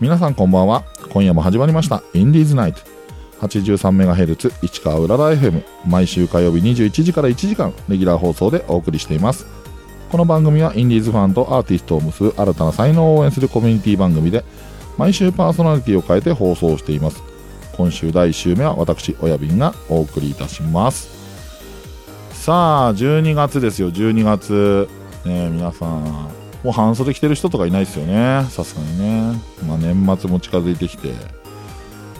皆さんこんばんは。今夜も始まりました。インディーズナイト 83MHz 市川うらら FM 毎週火曜日21時から1時間レギュラー放送でお送りしています。この番組はインディーズファンとアーティストを結ぶ新たな才能を応援するコミュニティ番組で毎週パーソナリティを変えて放送しています。今週第1週目は私親瓶がお送りいたします。さあ12月ですよ。12月。ねえ皆さんもう半袖着てる人とかいないですよね。さすがにね。まあ年末も近づいてきて。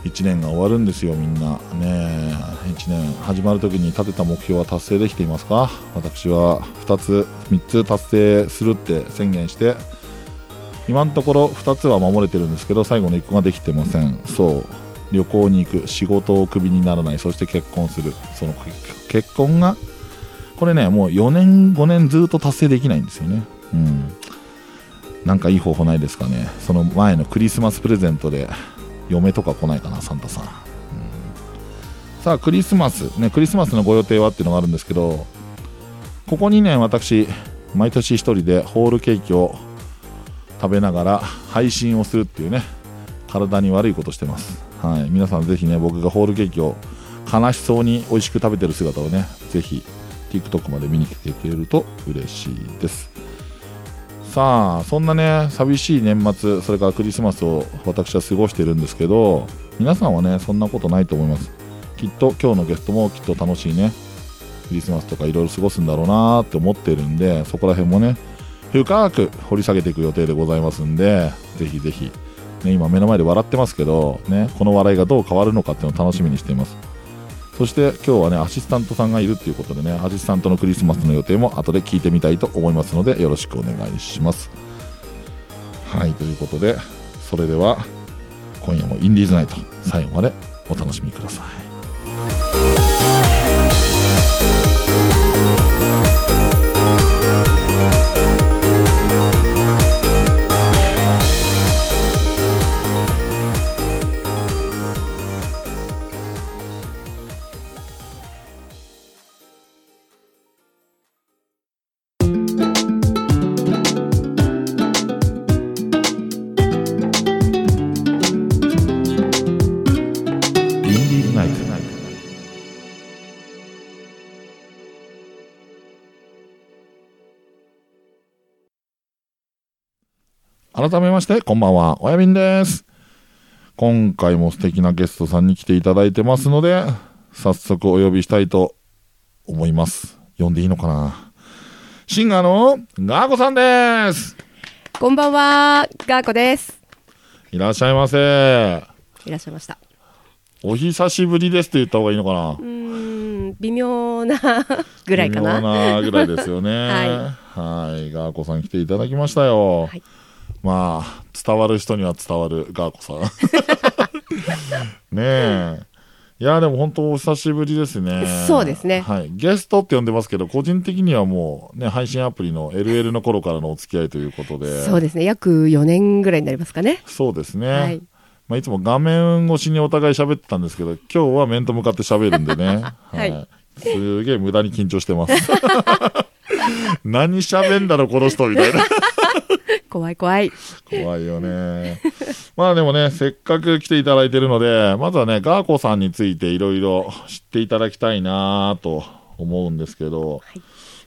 1年が終わるんですよみんな。ね1年。始まる時に立てた目標は達成できていますか？私は2つ3つ達成するって宣言して今のところ2つは守れてるんですけど最後の1個ができてません。そう。旅行に行く仕事をクビにならないそして結婚する。その結婚がこれねもう4年5年ずっと達成できないんですよね。うん。なんかいい方法ないですかね。その前のクリスマスプレゼントで嫁とか来ないかなサンタさん、うん。さあクリスマス。ねクリスマスのご予定はっていうのがあるんですけどここ2年私毎年1人でホールケーキを食べながら配信をするっていうね体に悪いことしてます。はい。皆さんぜひね僕がホールケーキを悲しそうに美味しく食べてる姿をねぜひ TikTok まで見に来てくれると嬉しいです。さあそんなね寂しい年末それからクリスマスを私は過ごしてるんですけど皆さんはねそんなことないと思います。きっと今日のゲストもきっと楽しいねクリスマスとかいろいろ過ごすんだろうなーって思ってるんでそこら辺もね深く掘り下げていく予定でございますんでぜひぜひ、ね、今目の前で笑ってますけど、ね、この笑いがどう変わるのかっていうのを楽しみにしています。そして今日はねアシスタントさんがいるっていうことでねアシスタントのクリスマスの予定も後で聞いてみたいと思いますのでよろしくお願いします。はいということでそれでは今夜もインディーズナイト最後までお楽しみください。改めましてこんばんは親瓶です今回も素敵なゲストさんに来ていただいてますので早速お呼びしたいと思います呼んでいいのかなシンガーのガーコさんですこんばんは、ガーコです。いらっしゃいませいらっしゃいました。お久しぶりですって言った方がいいのかなうーん、微妙な ぐらいか微妙な。なぐらいですよね。ははい。ガーコさん来ていただきましたよ。はいまあ、伝わる人には伝わるガーコさん。ねえ。いや、でも本当お久しぶりですね。そうですねはい。ゲストって呼んでますけど、個人的にはもうね、配信アプリの LL の頃からのお付き合いということで。そうですね。約4年ぐらいになりますかね。そうですね。はい。まあ、いつも画面越しにお互い喋ってたんですけど、今日は面と向かって喋るんでね。はいすげえ無駄に緊張してます。何喋んだろ、この人、みたいな。怖い怖い。怖いよね。まあでもね、せっかく来ていただいてるので、まずはね、ガーコさんについていろいろ知っていただきたいなと思うんですけど、はい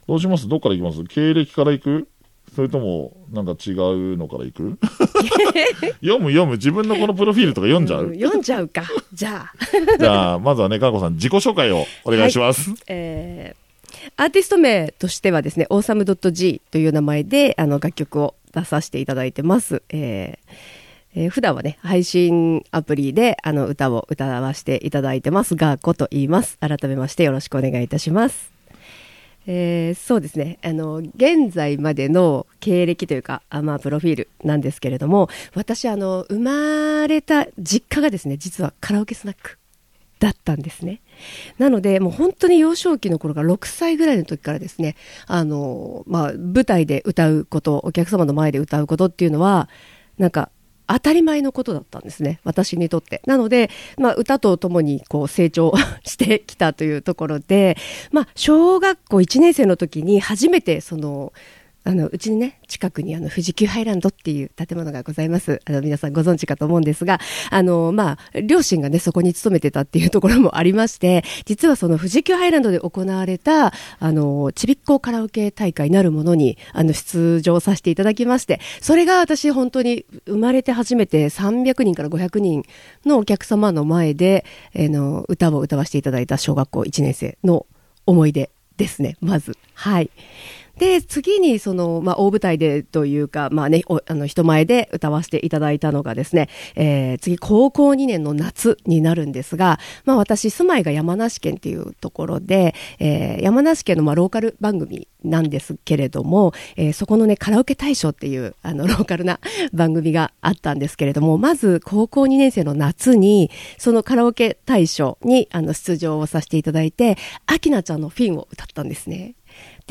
どうします？どっから行きます？経歴から行く？それとも、なんか違うのから行く？読む読む。自分のこのプロフィールとか読んじゃう、うん読んじゃうか。じゃあ、じゃあ、まずはね、ガーコさん、自己紹介をお願いします。えーアーティスト名としてはですね、awesome.g という名前であの楽曲を出させていただいてます。えーえー普段はね、配信アプリであの歌を歌わせていただいてます。ガーコと言います。改めましてよろしくお願いいたします。えーそうですねあの現在までの経歴というかあ、まあ、プロフィールなんですけれども私あの生まれた実家がですね実はカラオケスナックだったんですね。なので、もう本当に幼少期の頃から6歳ぐらいの時からですね、あの、まあ、舞台で歌うこと、お客様の前で歌うことっていうのは、なんか、当たり前のことだったんですね。私にとって。なので、まあ、歌とともにこう成長 してきたというところで、まあ、小学校1年生の時に初めてその、あのうちにね近くにあの富士急ハイランドっていう建物がございますあの皆さんご存知かと思うんですがあのまあ両親がねそこに勤めてたっていうところもありまして実はその富士急ハイランドで行われたあのちびっこカラオケ大会なるものにあの出場させていただきましてそれが私本当に生まれて初めて300人から500人のお客様の前で、えーの歌を歌わせていただいた小学校1年生の思い出ですねまずはい。で次にその、まあ、大舞台でというか、まあね、あの人前で歌わせていただいたのがですね、えー次高校2年の夏になるんですが、まあ、私住まいが山梨県っていうところで、えー山梨県のまあローカル番組なんですけれども、えーそこのねカラオケ大賞っていうあのローカルな 番組があったんですけれどもまず高校2年生の夏にそのカラオケ大賞にあの出場をさせていただいてアキナちゃんのフィンを歌ったんですね。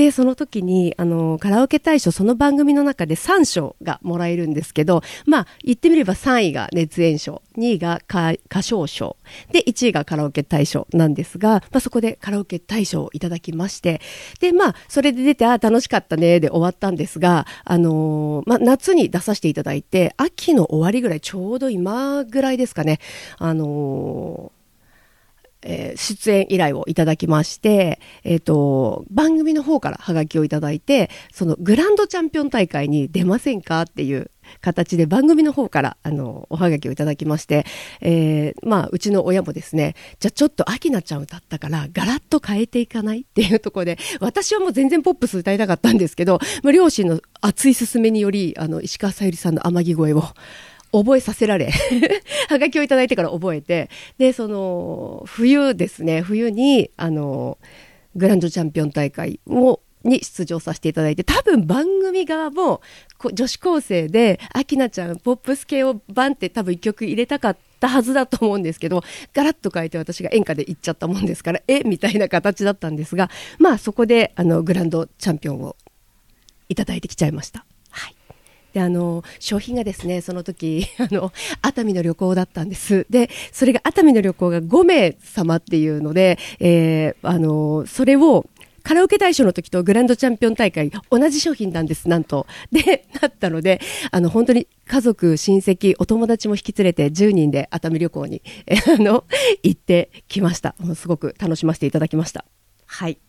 でその時にあのカラオケ大賞その番組の中で3賞がもらえるんですけどまあ言ってみれば3位が熱演賞2位が歌唱賞で1位がカラオケ大賞なんですが、まあ、そこでカラオケ大賞をいただきましてでまあそれで出てああ楽しかったねで終わったんですがあのーまあ、夏に出させていただいて秋の終わりぐらいちょうど今ぐらいですかねあのーえー出演依頼をいただきまして、えっ、と、番組の方からハガキをいただいて、そのグランドチャンピオン大会に出ませんかっていう形で番組の方から、あの、おはがきをいただきまして、えーまあ、うちの親もですね、じゃあちょっとアキナちゃん歌ったから、ガラッと変えていかないっていうところで、私はもう全然ポップス歌いたかったんですけど、両親の熱い勧めにより、あの、石川さゆりさんの天城声を、覚えさせられ。はがきをいただいてから覚えて。でその冬ですね。冬にあのグランドチャンピオン大会をに出場させていただいて。多分番組側も女子高生でアキナちゃんポップス系をバンって多分一曲入れたかったはずだと思うんですけどガラッと変えて私が演歌で行っちゃったもんですからえ？みたいな形だったんですがまあそこであのグランドチャンピオンをいただいてきちゃいました。であの商品がですねその時 あの熱海の旅行だったんです。でそれが熱海の旅行が5名様っていうので、えーあのそれをカラオケ大賞の時とグランドチャンピオン大会同じ商品なんですなんと。でなったのであの本当に家族親戚お友達も引き連れて10人で熱海旅行にあの行ってきました。すごく楽しませていただきました。はい。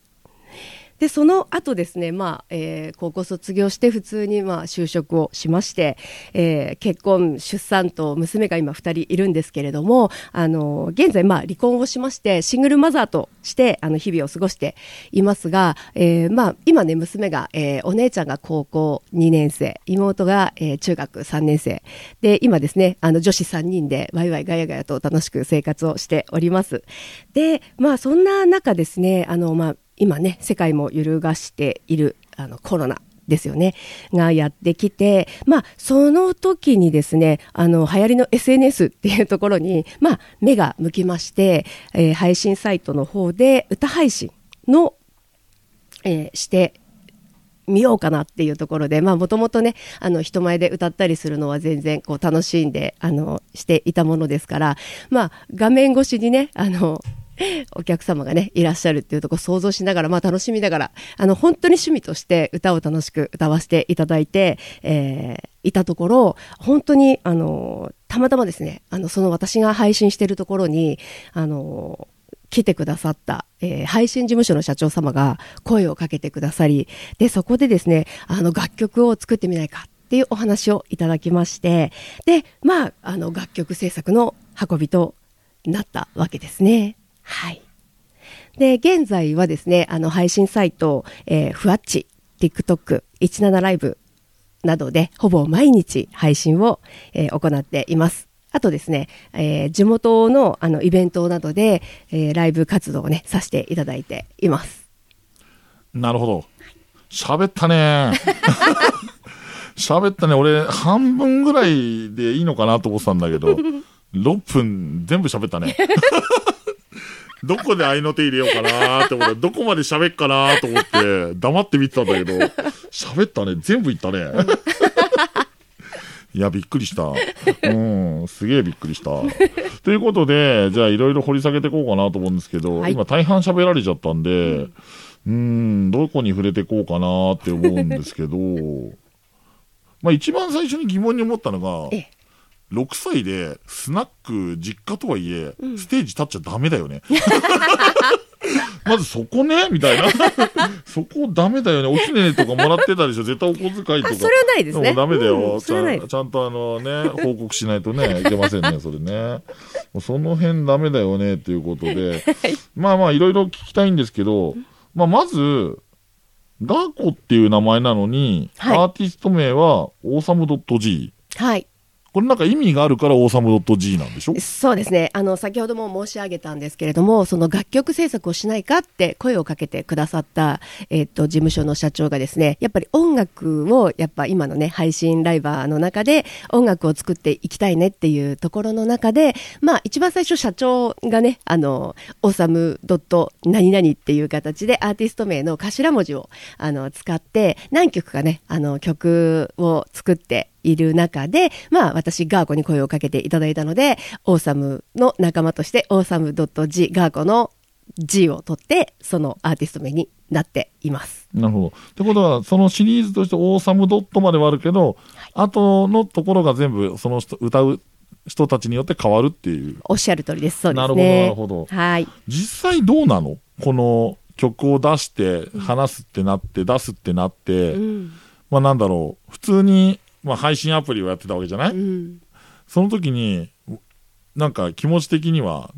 でその後ですね、まあえー高校卒業して普通にまあ就職をしまして、えー結婚出産と娘が今2人いるんですけれどもあの現在まあ離婚をしましてシングルマザーとしてあの日々を過ごしていますが、えーまあ、今ね娘が、えーお姉ちゃんが高校2年生妹が、えー中学3年生。で今ですねあの女子3人でワイワイガヤガヤと楽しく生活をしております。でまあそんな中ですねあのまあ今ね世界も揺るがしているあのコロナですよね。がやってきて、まあ、その時にですねあの流行りの SNS っていうところに、まあ、目が向きまして、えー配信サイトの方で歌配信の、えーして見ようかなっていうところでもともとねあの人前で歌ったりするのは全然こう楽しんであのしていたものですから、まあ、画面越しにねあの お客様がねいらっしゃるっていうとこ想像しながら、まあ、楽しみながらあの本当に趣味として歌を楽しく歌わせていただいて、えーいたところ本当にあのたまたまですねあのその私が配信してるところにあの来てくださった、えー配信事務所の社長様が声をかけてくださりでそこでですねあの楽曲を作ってみないかっていうお話をいただきましてでまああの楽曲制作の運びとなったわけですね。はいで現在はですねあの配信サイト、えー、ふわっち TikTok、17ライブなどでほぼ毎日配信を、えー行っています。あとですね、えー地元のあのイベントなどで、えーライブ活動をねさせていただいています。なるほど。喋ったね。喋ったね。俺、半分ぐらいでいいのかなと思ってたんだけど、6分全部喋ったね。どこで合いの手入れようかなって思って、どこまで喋っかなと思って、黙って見てたんだけど、喋ったね。全部言ったね。いや、びっくりした。うん、すげえびっくりした。ということで、じゃあいろいろ掘り下げていこうかなと思うんですけど、はい今大半喋られちゃったんで、うん、どこに触れていこうかなって思うんですけど、まあ一番最初に疑問に思ったのがええ、6歳でスナック実家とはいえ、ステージ立っちゃダメだよね。まずそこねみたいな。そこダメだよね。おひねとかもらってたでしょ絶対お小遣いとか。あそれはないですねもダメだよ、うんち。ちゃんとあのね、報告しないとね、いけませんね、それね。もうその辺ダメだよね、ということで。まあまあ、いろいろ聞きたいんですけど、まあまず、ガーコっていう名前なのに、はいアーティスト名は、オーサム .g。はい。これなんか意味があるから、オーサム .g なんでしょ？そうですね。あの、先ほども申し上げたんですけれども、その楽曲制作をしないかって声をかけてくださった、えっ、と、事務所の社長がですね、やっぱり音楽を、やっぱ今のね、配信ライバーの中で音楽を作っていきたいねっていうところの中で、まあ、一番最初社長がね、あの、オーサムドット何々っていう形でアーティスト名の頭文字を、あの、使って、何曲かね、あの、曲を作って、いる中で、まあ私、ガーコに声をかけていただいたので、オーサムの仲間として、オーサム .g、ガーコの G を取って、そのアーティスト名になっています。なるほど。ってことは、そのシリーズとして、オーサムドットまではあるけど、後のところが全部、その人、歌う人たちによって変わるっていう。おっしゃる通りです。そうですね。なるほどなるほどはい。実際どうなの？この曲を出して、話すってなって、出すってなって、うん。まあなんだろう、普通に、まあ配信アプリをやってたわけじゃない、うん。その時に、なんか気持ち的には、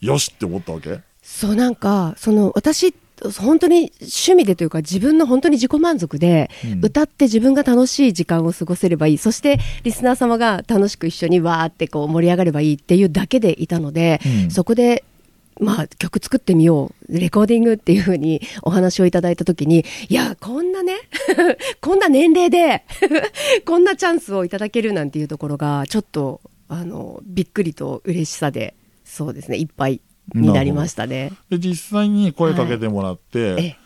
よしって思ったわけ？そうなんか、その私、本当に趣味でというか自分の本当に自己満足で、うん歌って自分が楽しい時間を過ごせればいい。そしてリスナー様が楽しく一緒にわーってこう盛り上がればいいっていうだけでいたので、うんそこでまあ、曲作ってみよう、レコーディングっていうふうにお話をいただいたときに、いや、こんなね、こんな年齢で、こんなチャンスをいただけるなんていうところが、ちょっと、あの、びっくりと嬉しさで、そうですね、いっぱいになりましたね。で、実際に声かけてもらって、ええ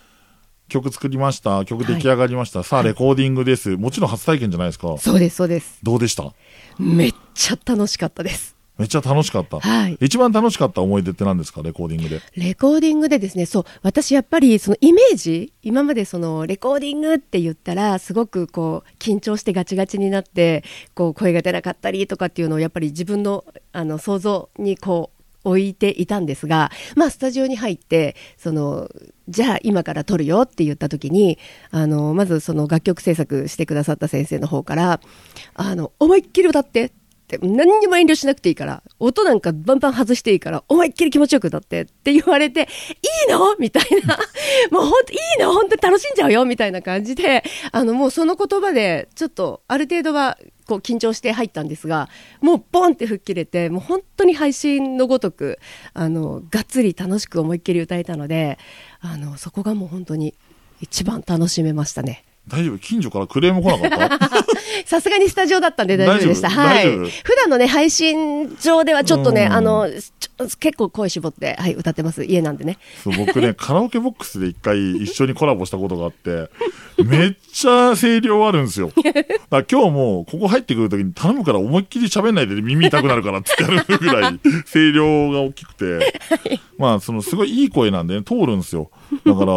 曲作りました、曲出来上がりました、さあレコーディングです。もちろん初体験じゃないですか。そうです、そうです。どうでした？めっちゃ楽しかったです。めっちゃ楽しかった。はい一番楽しかった思い出って何ですか？レコーディングで。レコーディングでですね、そう、私やっぱりそのイメージ、今までそのレコーディングって言ったら、すごくこう、緊張してガチガチになって、こう、声が出なかったりとかっていうのをやっぱり自分の、あの、想像にこう、置いていたんですが、まあ、スタジオに入って、その、じゃあ今から撮るよって言った時に、あの、まずその楽曲制作してくださった先生の方から、あの、思いっきり歌ってって、何にも遠慮しなくていいから、音なんかバンバン外していいから、思いっきり気持ちよく歌ってって言われて、いいの？みたいな。もう本当いいの？本当に楽しんじゃうよ？みたいな感じで、あの、もうその言葉で、ちょっと、ある程度は、こう緊張して入ったんですが、もうボンって吹っ切れて、もう本当に配信のごとく、あの、がっつり楽しく思いっきり歌えたので、あの、そこがもう本当に一番楽しめましたね。大丈夫？近所からクレーム来なかった？さすがにスタジオだったんで大丈夫でした。はい。普段のね、配信上ではちょっとね、うんあの、結構声絞って、はい、歌ってます。家なんでね。そう僕ね、カラオケボックスで一回一緒にコラボしたことがあって、めっちゃ声量あるんですよ。だ今日もここ入ってくるときに頼むから思いっきり喋んないで耳痛くなるからってやるぐらい声量が大きくて、まあそのすごいいい声なんでね、通るんですよ。だから、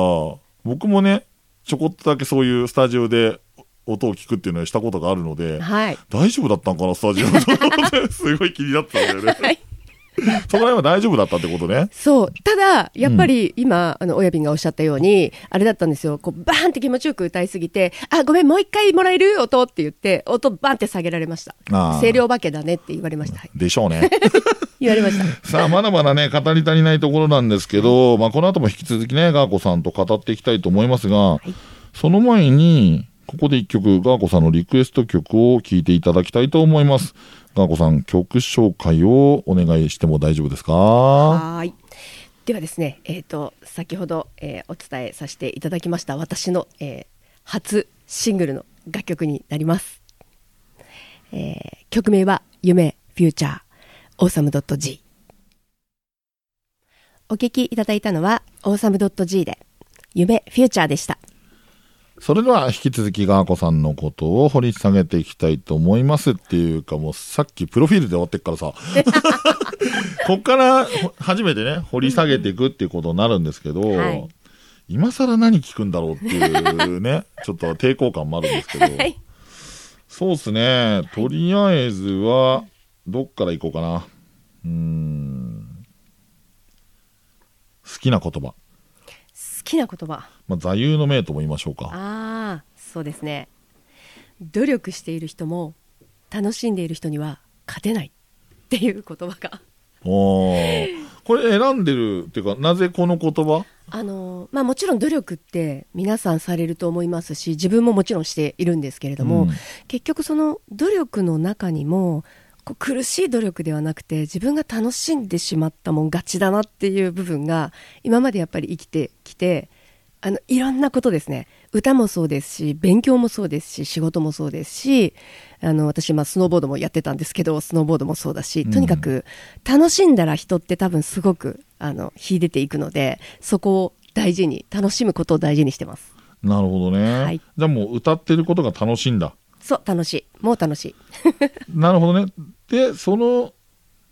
僕もね、ちょこっとだけそういうスタジオで音を聞くっていうのをしたことがあるので、はい。大丈夫だったんかな、スタジオ。すごい気になってたんだよね。そこら辺は大丈夫だったってことね。そう。ただ、やっぱり今、あの、親瓶がおっしゃったように、あれだったんですよ。こう、バーンって気持ちよく歌いすぎて、あ、ごめん、もう一回もらえる音って言って、音バーンって下げられました。声量化けだねって言われました。はい。でしょうね。言われました。さあ、まだまだね、語り足りないところなんですけど、まあ、この後も引き続きね、ガーコさんと語っていきたいと思いますが、その前に、ここで一曲、ガーコさんのリクエスト曲を聴いていただきたいと思います。ガーコさん、曲紹介をお願いしても大丈夫ですか？はい。ではですね、えっ、と、先ほど、えーお伝えさせていただきました、私の、えー初シングルの楽曲になります。えー曲名は、夢、フューチャー、オーサム .g。お聞きいただいたのは、オーサム .g で、夢フューチャーでした。それでは引き続きガーコさんのことを掘り下げていきたいと思いますっていうかもうさっきプロフィールで終わってっからさ。こっからほ初めてね掘り下げていくっていうことになるんですけど、はい。今更何聞くんだろうっていうね ちょっと抵抗感もあるんですけど、はい。そうですね。とりあえずはどっから行こうかな。うーん。好きな言葉、好きな言葉。まあ、座右の銘とも言いましょうか。ああ、そうですね。努力している人も、楽しんでいる人には勝てない。っていう言葉が。おー。これ選んでるっていうかなぜこの言葉？あのまあ、もちろん努力って皆さんされると思いますし自分ももちろんしているんですけれども、うん。結局その努力の中にも苦しい努力ではなくて自分が楽しんでしまったもん勝ちだなっていう部分が今までやっぱり生きてきてあのいろんなことですね。歌もそうですし勉強もそうですし仕事もそうですしあの私、まあ、スノーボードもやってたんですけどスノーボードもそうだしとにかく楽しんだら人って多分すごくあの秀でていくのでそこを大事に楽しむことを大事にしてます。なるほどね、はい。じゃあもう歌ってることが楽しいんだ。そう楽しい。もう楽しい。なるほどね。でその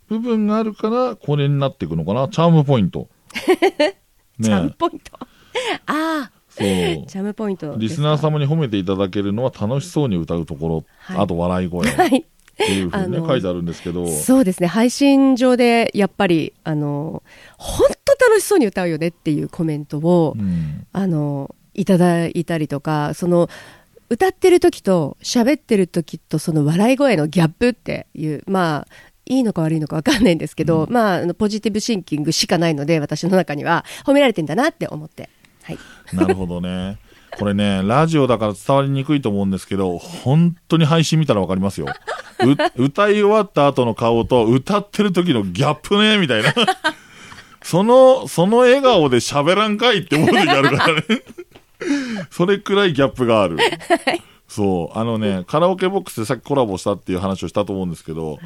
部分があるからこれになっていくのかな。チャームポイント。チャームねポイント あそう。あチャームポイントリスナーさ様に褒めていただけるのは楽しそうに歌うところ、はい。あと笑い声。っ はい。ていうふうにね書いてあるんですけど。そうですね。配信上でやっぱりあの本当楽しそうに歌うよねっていうコメントを、うん。あのいただいたりとかその歌ってる時と喋ってる時とその笑い声のギャップっていうまあいいのか悪いのか分かんないんですけど、まああのポジティブシンキングしかないので私の中には褒められてんだなって思ってはい。なるほどね。これねラジオだから伝わりにくいと思うんですけど本当に配信見たらわかりますよ。う歌い終わった後の顔と歌ってる時のギャップねみたいな。そのその笑顔で喋らんかいって思う時あるからね。それくらいギャップがある。そう。あのねカラオケボックスでさっきコラボしたっていう話をしたと思うんですけど、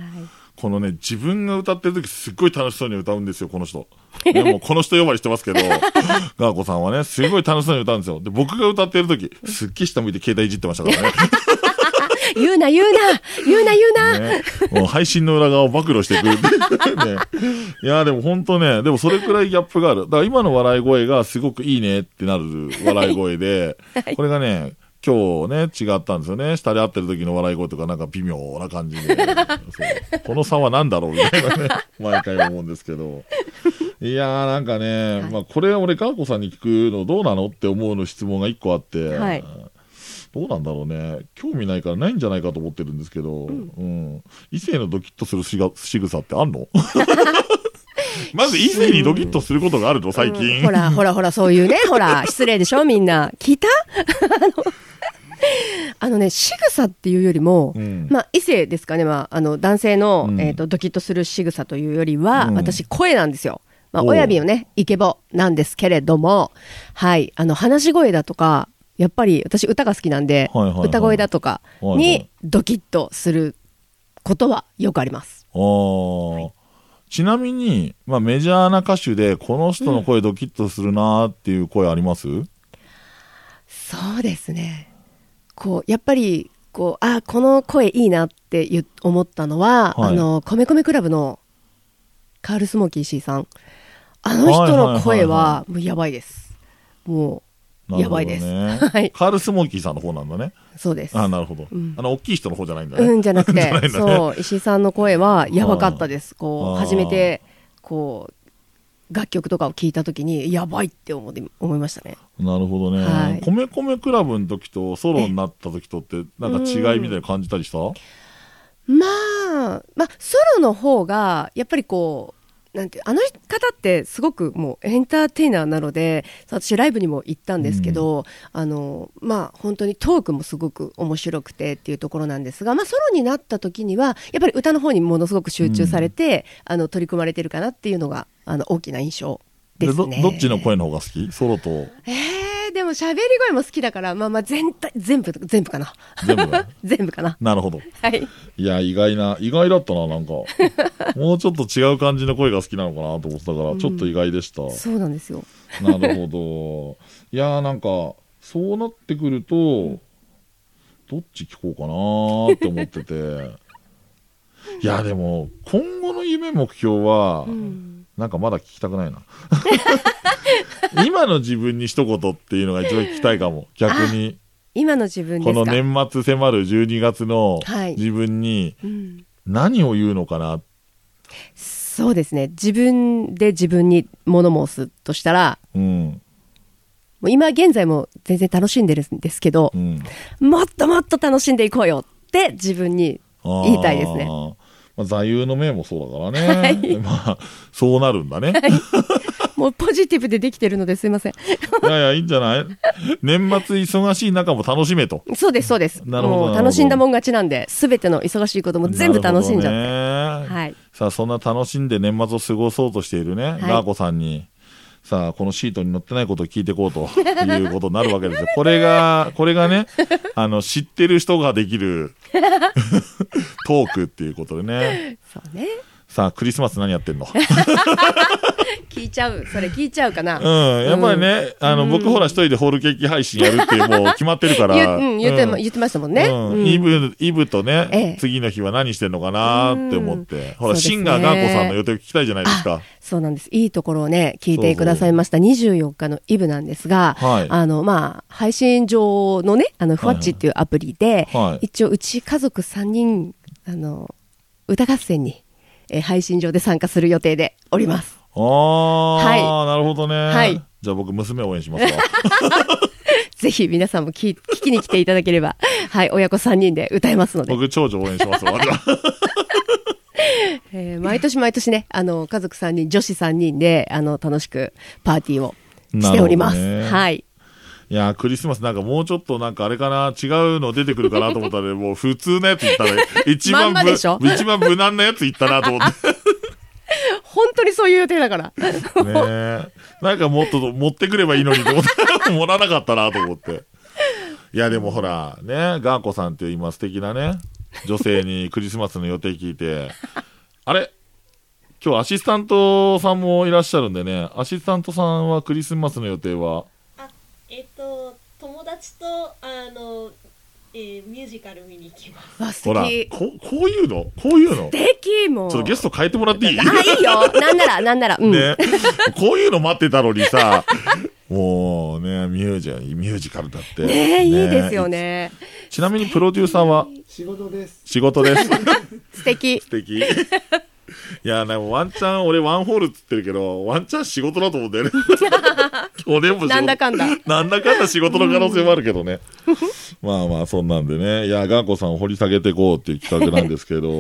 このね、自分が歌ってる時すっごい楽しそうに歌うんですよ、この人。でも、この人呼ばわりしてますけど、ガーコさんはね、すごい楽しそうに歌うんですよ。で、僕が歌ってる時、すっげえ下向いて携帯いじってましたからね。言うな言うな言うな言うな、ねもう配信の裏側を暴露してくる。ね、いや、でも本当ね、でもそれくらいギャップがある。だから今の笑い声がすごくいいねってなる笑い声で、これがね、今日ね、違ったんですよね。下で会ってる時の笑い声とかなんか微妙な感じで。この差は何だろうみたいなね、毎回思うんですけど。いやーなんかね、まあこれ俺、ガーコさんに聞くのどうなのって思うの質問が一個あって、はいどうなんだろうね。興味ないからないんじゃないかと思ってるんですけど、うん。異性のドキッとするしが仕草ってあんのまず異性にドキッとすることがあるの最近。うんほらほらほらそういうねほら失礼でしょみんな聞いたあの？あのね仕草っていうよりも、うん。まあ異性ですかね、まあ、あの男性の、うん。えー、とドキッとする仕草というよりは、うん。私声なんですよ、まあ、親指をねイケボなんですけれどもはい。あの話し声だとかやっぱり私歌が好きなんで、はいはいはい歌声だとかはいはい。にドキッとすることはよくあります。あー。ちなみに、まあ、メジャーな歌手でこの人の声ドキッとするなーっていう声あります、そうですね。こう、やっぱり、こう、あ、この声いいなって思ったのは、はいあの、米米クラブのカール・スモーキー C さん。あの人の声は、もうやばいです。もう、やばいです。ね はい。カール・スモーキーさんの方なんだね。そうです。あなるほど、うんあの、大きい人の方じゃないんだね。うん、じゃなくて、ねそう、石井さんの声はやばかったです。こう、初めて、こう、楽曲とかを聞いたときに、やばいって思って思いましたね。なるほどね。はい。米米クラブの時とソロになった時とって、なんか違いみたいな感じたりした？まあ、まあ、ソロの方が、やっぱりこう、なんてあの方ってすごくもうエンターテイナーなので私ライブにも行ったんですけど、あのまあ本当にトークもすごく面白くてっていうところなんですが、まあ、ソロになった時にはやっぱり歌の方にものすごく集中されて、あの取り組まれてるかなっていうのがあの大きな印象ですねどどっちの声の方が好き？ソロと？えー、でもも喋り声も好きだから、まあまあ全体、全部、全部かな。全部だ 全部かな。なるほど。はい。いや、意外な、意外だったな、なんか。もうちょっと違う感じの声が好きなのかなと思ってたから、ちょっと意外でした。そうなんですよ。なるほど。いやーなんか、そうなってくると、どっち聞こうかなーって思ってて。いや、でも、今後の夢目標は、うん。なんかまだ聞きたくないな。今の自分に一言っていうのが一番聞きたいかも。逆に。今の自分でこの。年末迫る12月のはい自分にうん。何を言うのかな。そうですね。自分で自分に物申すとしたら、うん。もう今現在も全然楽しんでるんですけどう、ん。もっともっと楽しんでいこうよって自分に言いたいですね。まあ、座右の銘もそうだからね。まあ、そうなるんだね。もうポジティブでできてるのですいません。いやいや、いいんじゃない？年末忙しい中も楽しめと。そうです、そうです。なるほど楽しんだもん勝ちなんで、すべての忙しいことも全部楽しんじゃって。はい。さあ、そんな楽しんで年末を過ごそうとしているね、いガーコさんに、さあ、このシートに載ってないことを聞いていこうと いうことになるわけですよ。これが、これがね、あの、知ってる人ができる トークっていうことでね。そうね。さあ、クリスマス何やってんの？聞いちゃう。それ聞いちゃうかな。うん、やっぱりね、あの、僕ほら一人でホールケーキ配信やるっていうもう決まってるから。言,、うん、言って言ってましたもんね。うんうんイブ、イブとね、ええ次の日は何してんのかなって思って。ほら、ねシンガーガーコさんの予定聞きたいじゃないですか。そうなんです。いいところをね、聞いてくださいました。24日のイブなんですが、はいあの、まあ、配信上のね、あの、ふわっちっていうアプリで、はい一応、うち家族3人、あの、歌合戦に、えー配信上で参加する予定でおります。ああ、はなるほどね。はいじゃあ僕、娘応援しますわ。ぜひ皆さんも聞聞きに来ていただければ、はい、親子3人で歌えますので、僕、長女応援しますわ。えー毎年毎年ね、あの、家族3人、女子3人で、あの、楽しくパーティーをしております。ねはい。いやー、クリスマスなんかもうちょっとなんかあれかな、違うの出てくるかなと思ったら、もう普通のやつ言ったら、一番まんま一番無難なやつ言ったなと思って。本当にそういう予定だから。ねえ。なんかもっと持ってくればいいのにと思って、もらわなかったなと思って。いや、でもほら、ね、ガーコさんっていう今素敵なね、女性にクリスマスの予定聞いて、あれ？今日アシスタントさんもいらっしゃるんでね、アシスタントさんはクリスマスの予定は、あえっ、と友達とあの、えーミュージカル見に行きます。わ、素ほら、敵。ここういうの？こういうの？素敵もう。ちょっとゲスト変えてもらっていい？あ、いいよ。なんなら、なんなら。うん。ね。こういうの待ってたのにさ、もうね、ミュージミュージカルだって。ねいいですよね。ちなみにプロデューサーは？仕事です。仕事です。素敵。素敵。いや、でもワンチャン、俺ワンホールっつってるけど、ワンチャン仕事だと思うんだよね。去年も仕事なんだかんだ。なんだかんだ仕事の可能性もあるけどね。まあまあ、そんなんでね。いや、ガーコさんを掘り下げていこうっていう企画なんですけど。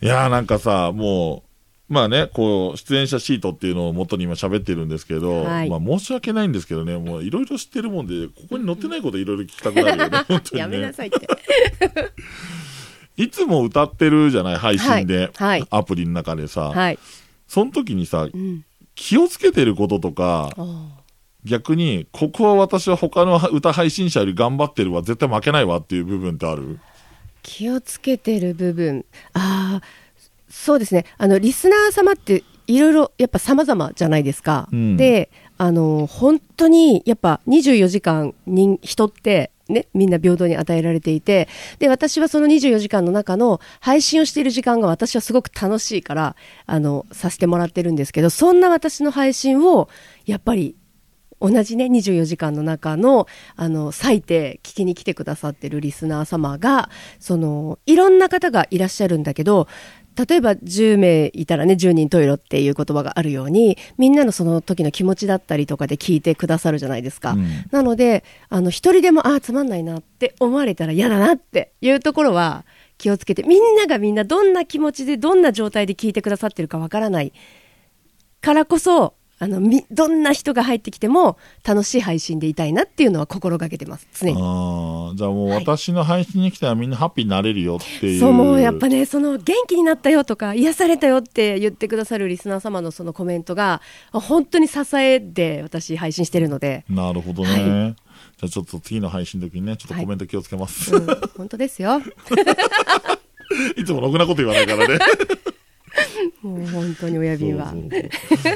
いや、なんかさ、もう、まあね、こう、出演者シートっていうのを元に今喋ってるんですけど、はいまあ申し訳ないんですけどね、もういろいろ知ってるもんで、ここに載ってないこといろいろ聞きたくなるよね、本当にね。やめなさいって。いつも歌ってるじゃない、配信で。はいはいアプリの中でさ。はい。その時にさ、うん。気をつけてることとか、逆に、ここは私は他の歌配信者より頑張ってるわ、絶対負けないわっていう部分ってある？気をつけてる部分。ああ、そうですね。あの、リスナー様っていろいろやっぱ様々じゃないですか。うんで、あの、本当にやっぱ24時間人、人ってね、みんな平等に与えられていて、で、私はその24時間の中の配信をしている時間が私はすごく楽しいから、あの、させてもらってるんですけど、そんな私の配信を、やっぱり同じね、24時間の中の、あの、最低聞きに来てくださってるリスナー様が、その、いろんな方がいらっしゃるんだけど、例えば10名いたらね、10人トイレっていう言葉があるように、みんなのその時の気持ちだったりとかで聞いてくださるじゃないですか。うんなので、あの、一人でも、ああ、つまんないなって思われたら嫌だなっていうところは気をつけて、みんながみんなどんな気持ちで、どんな状態で聞いてくださってるかわからないからこそ、あのみどんな人が入ってきても楽しい配信でいたいなっていうのは心がけてます常に。ああ、じゃあもうはい私の配信に来たらみんなハッピーになれるよっていう。そうもうやっぱねその元気になったよとか癒されたよって言ってくださるリスナー様のそのコメントが本当に支えで私配信してるので、なるほどね。はじゃあちょっと次の配信の時にね、ちょっとコメント気をつけます。うん、本当ですよ いつもろくなこと言わないからね。もう本当に親瓶は。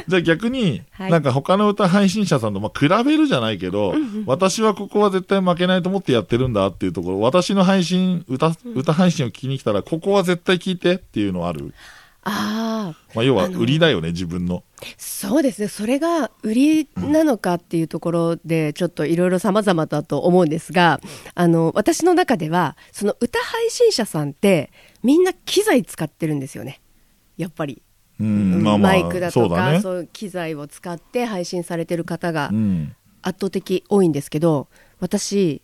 じゃあ逆に、はい。なんか他の歌配信者さんと、まあ、比べるじゃないけど、私はここは絶対負けないと思ってやってるんだっていうところ、私の配信、歌、歌配信を聞きに来たら、ここは絶対聞いてっていうのある。ああまあ、要は売りだよね、自分の。そうですね。それが売りなのかっていうところでちょっといろいろ様々だと思うんですがあの私の中ではその歌配信者さんってみんな機材使ってるんですよねやっぱり、うん、まあまあ、マイクだとかそうだね。そういう機材を使って配信されてる方がうん。圧倒的多いんですけど私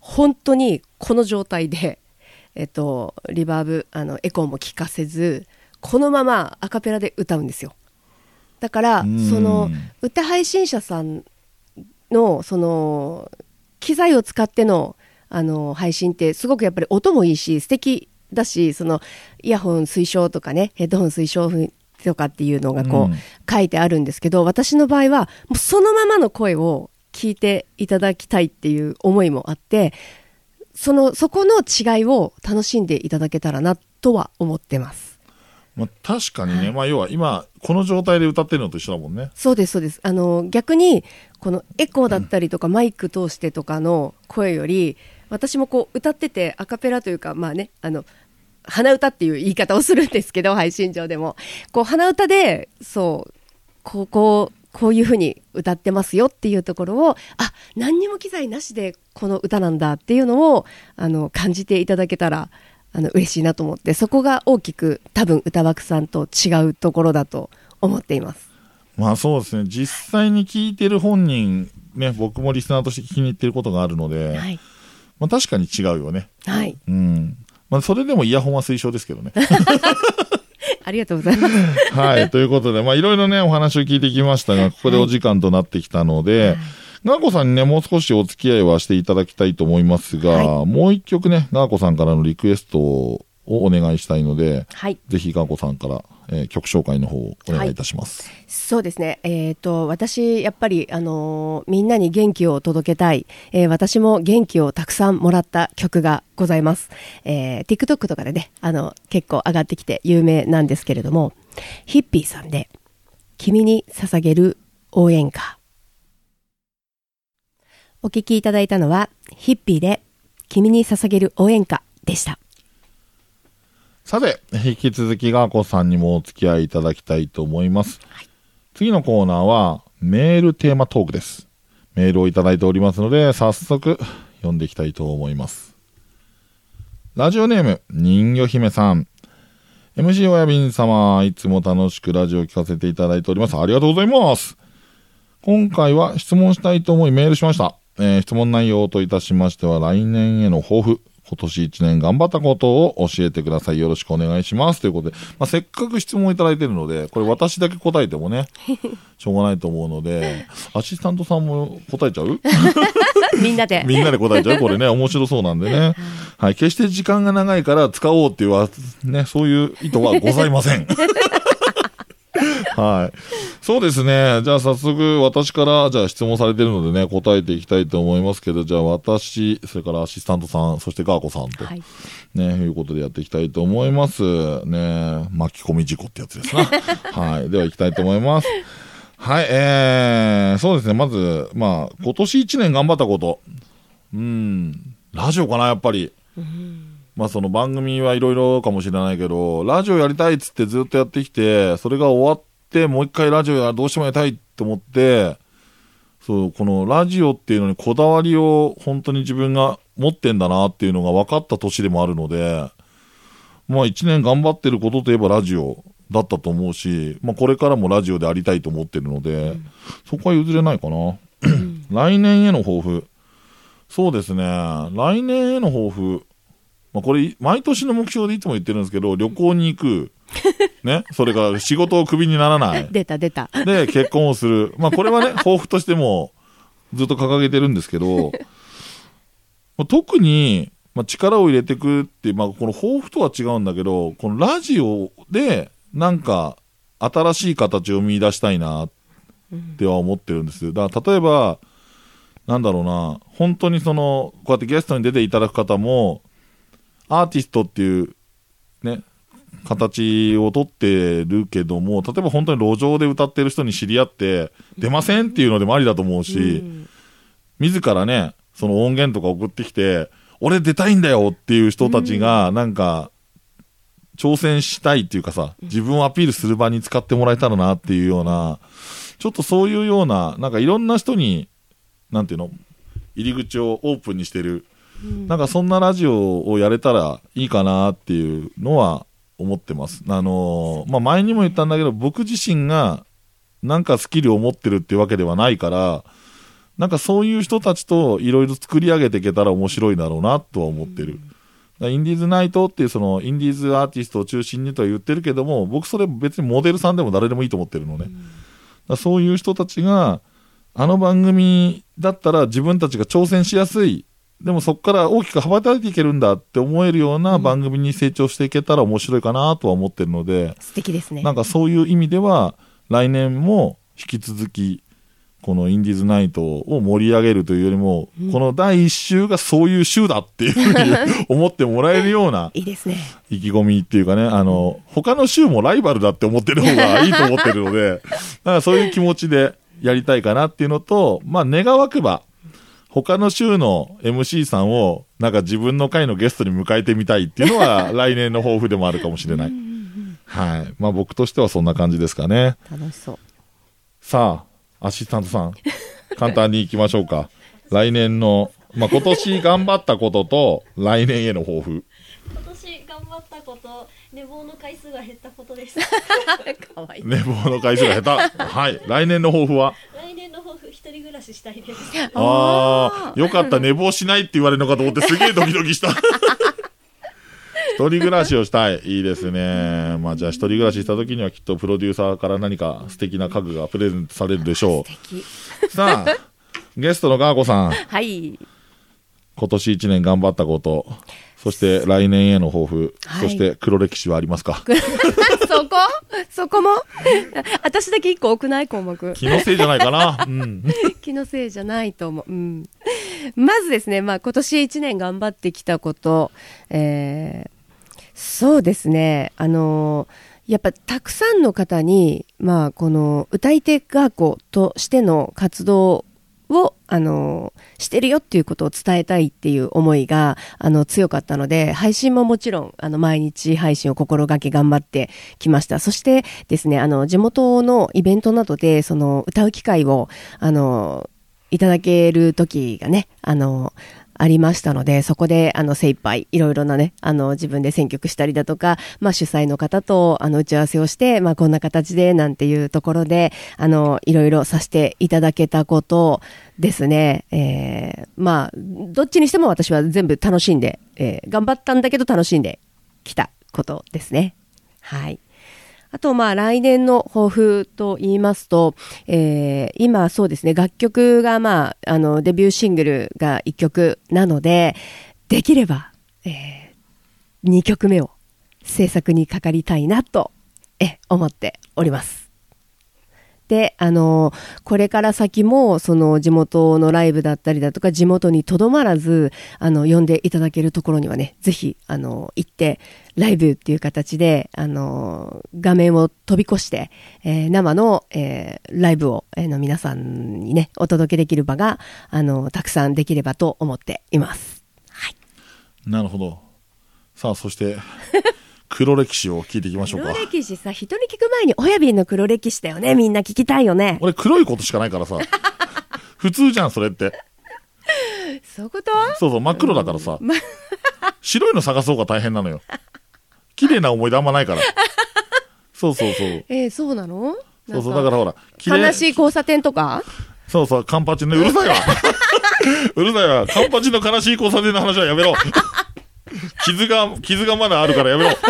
本当にこの状態で、えっと、リバーブあのエコーも聞かせずこのままアカペラで歌うんですよだからうんその歌配信者さんのその機材を使ってのあの配信ってすごくやっぱり音もいいし素敵だしそのイヤホン推奨とかねヘッドホン推奨とかっていうのがこう、うん。書いてあるんですけど私の場合はもうそのままの声を聞いていただきたいっていう思いもあってそのそこの違いを楽しんでいただけたらなとは思ってます。まあ、確かにね、まあ要は今、この状態で歌ってるのと一緒だもんね。そうですそうです。あの逆にこのエコーだったりとか、マイク通してとかの声より私もこう歌っててアカペラというかまあねあの鼻歌っていう言い方をするんですけど配信上でもこう鼻歌でそうこうこうこういうふうに歌ってますよっていうところをあ何にも機材なしでこの歌なんだっていうのをあの感じていただけたらあの嬉しいなと思ってそこが大きく多分歌枠さんと違うところだと思っています。まあそうですね、実際に聞いてる本人、ね、僕もリスナーとして聞きに行ってることがあるので、はい、まあ確かに違うよね。はい、うん。まあそれでもイヤホンは推奨ですけどね。ありがとうございます。はい。ということで、まあいろいろね、お話を聞いてきましたが、ここでお時間となってきたので、ガーコさんにね、もう少しお付き合いはしていただきたいと思いますが、はもう一曲ね、ガーコさんからのリクエストをお願いしたいので、はい、ぜひガーコさんから、えー曲紹介の方をお願いいたします。そうですね。えっ、と私やっぱりあのーみんなに元気を届けたい、えー私も元気をたくさんもらった曲がございます。えー TikTok とかでね、あの結構上がってきて有名なんですけれども、ヒッピーさんで君に捧げる応援歌。お聞きいただいたのはヒッピーで君に捧げる応援歌でした。さて、引き続きガーコさんにもお付き合いいただきたいと思います。次のコーナーは、メールテーマトークです。メールをいただいておりますので、早速、読んでいきたいと思います。ラジオネーム、人魚姫さん。MC 親便様、いつも楽しくラジオを聞かせていただいております。ありがとうございます。今回は質問したいと思いメールしました。えー質問内容といたしましては、来年への抱負、今年1年頑張ったことを教えてください。よろしくお願いします。ということで、まあ、せっかく質問をいただいているので、これ私だけ答えてもね、しょうがないと思うので、アシスタントさんも答えちゃう？みんなで。みんなで答えちゃう？これね、面白そうなんでね。はい。決して時間が長いから使おうっていうわ、ね、そういう意図はございません。はい。そうですね。じゃあ早速私から、じゃあ質問されてるのでね、答えていきたいと思いますけど、じゃあ私、それからアシスタントさん、そしてガーコさんと、はい。ね、いうことでやっていきたいと思います。ね、巻き込み事故ってやつですな。はい。では行きたいと思います。はい、えー、そうですね。まず、まあ、今年1年頑張ったこと。うん、ラジオかな、やっぱり。まあ、その番組はいろいろかもしれないけど、ラジオやりたいっつってずっとやってきて、それが終わって、もう一回ラジオや、どうしてもやりたいって思って、そう、このラジオっていうのにこだわりを本当に自分が持ってんだなっていうのが分かった年でもあるので、まあ一年頑張ってることといえばラジオだったと思うし、まあこれからもラジオでありたいと思ってるので、そこは譲れないかな。来年への抱負。そうですね。来年への抱負。まあこれ、毎年の目標でいつも言ってるんですけど、旅行に行く。ね。それから仕事をクビにならない。出 た出た。で、結婚をする。まあ、これはね、抱負としてもずっと掲げてるんですけど、まあ特に、まあ、力を入れていくって、まあ、この抱負とは違うんだけど、このラジオで、なんか、新しい形を見出したいなっては思ってるんです。だから、例えば、なんだろうな、本当にその、こうやってゲストに出ていただく方も、アーティストっていう、ね、形をとってるけども、例えば本当に路上で歌ってる人に知り合って、出ませんっていうのでもありだと思うし、うん自らね、その音源とか送ってきて、俺出たいんだよっていう人たちが、なんか、挑戦したいっていうかさ、自分をアピールする場に使ってもらえたらなっていうような、ちょっとそういうような、なんかいろんな人に、なんていうの、入り口をオープンにしてる、なんかそんなラジオをやれたらいいかなっていうのは思ってます。あのーまあ、前にも言ったんだけど、僕自身がなんかスキルを持ってるっていうわけではないから、なんかそういう人たちといろいろ作り上げていけたら面白いだろうなとは思ってる。インディーズナイトっていうそのインディーズアーティストを中心にとは言ってるけども、僕それ別にモデルさんでも誰でもいいと思ってるのね。だそういう人たちが、あの番組だったら自分たちが挑戦しやすい。でもそこから大きく羽ばたいていけるんだって思えるような番組に成長していけたら面白いかなとは思ってるので、素敵ですね。なんかそういう意味では、来年も引き続き、このインディーズナイトを盛り上げるというよりも、この第一週がそういう週だっていうふうに思ってもらえるようないいですね。意気込みっていうかね、あの、他の週もライバルだって思ってる方がいいと思ってるので、だからそういう気持ちでやりたいかなっていうのと、まあ願わくば、他の週の MC さんを、なんか自分の回のゲストに迎えてみたいっていうのは、来年の抱負でもあるかもしれない。はい。まあ僕としてはそんな感じですかね。楽しそう。さあ、アシスタントさん、簡単に行きましょうか。来年の、まあ今年頑張ったことと、来年への抱負。今年頑張ったこと寝坊の回数が減ったことですかわいい。寝坊の回数が下手。はい。来年の抱負は？来年の抱負一人暮らししたいです ああ、よかった、寝坊しないって言われるのかと思ってすげえドキドキした。一人暮らしをしたい。いいですね。まあじゃあ一人暮らしした時にはきっとプロデューサーから何か素敵な家具がプレゼントされるでしょ素敵。う。さあ、ゲストのガーコさん、はい。今年一年頑張ったこと、そして来年への抱負、はいそして黒歴史はありますか？そこ？そこも？私だけ一個多くない項目。気のせいじゃないかな。うん。気のせいじゃないと思う。うん。まずですね、まあ今年一年頑張ってきたこと、えーそうですね、あのやっぱたくさんの方に、まあこの歌い手学校としての活動を、あのしてるよっていうことを伝えたいっていう思いが、あの、強かったので、配信ももちろん、あの、毎日配信を心がけ頑張ってきました。そしてですね、あの、地元のイベントなどで、その、歌う機会を、あの、いただける時がね、あの、ありましたので、そこで、あの、精一杯、いろいろなね、あの、自分で選曲したりだとか、まあ、主催の方と、あの、打ち合わせをして、まあ、こんな形で、なんていうところで、あの、いろいろさせていただけたことですね。えー、まあ、どっちにしても私は全部楽しんで、えー頑張ったんだけど楽しんできたことですね。はい。あと、まあ、来年の抱負と言いますと、えー今そうですね、楽曲が、まあ、あの、デビューシングルが1曲なので、できれば、え2曲目を制作にかかりたいなと、え、思っております。で、あの、これから先も、その地元のライブだったりだとか、地元にとどまらず、あの、呼んでいただけるところにはね、ぜひ、あの、行って、ライブっていう形で、あの、画面を飛び越して、えー生の、えーライブを、えーの皆さんにね、お届けできる場が、あの、たくさんできればと思っています。はい。なるほど。さあ、そして、黒歴史を聞いていきましょうか黒。歴史さ、人に聞く前に、親瓶の黒歴史だよね。みんな聞きたいよね。俺黒いことしかないからさ。普通じゃん、それって。そういうこと？そうそう、真っ黒だからさ。ま白いの探そうが大変なのよ。綺麗な思い出あんまないから。そうそうそう。えーそうなの？そうそう、だからほら、悲しい交差点とか？そうそう、カンパチの、うるさいわ。うるさいわ。カンパチの悲しい交差点の話はやめろ。傷が、傷がまだあるからやめろ。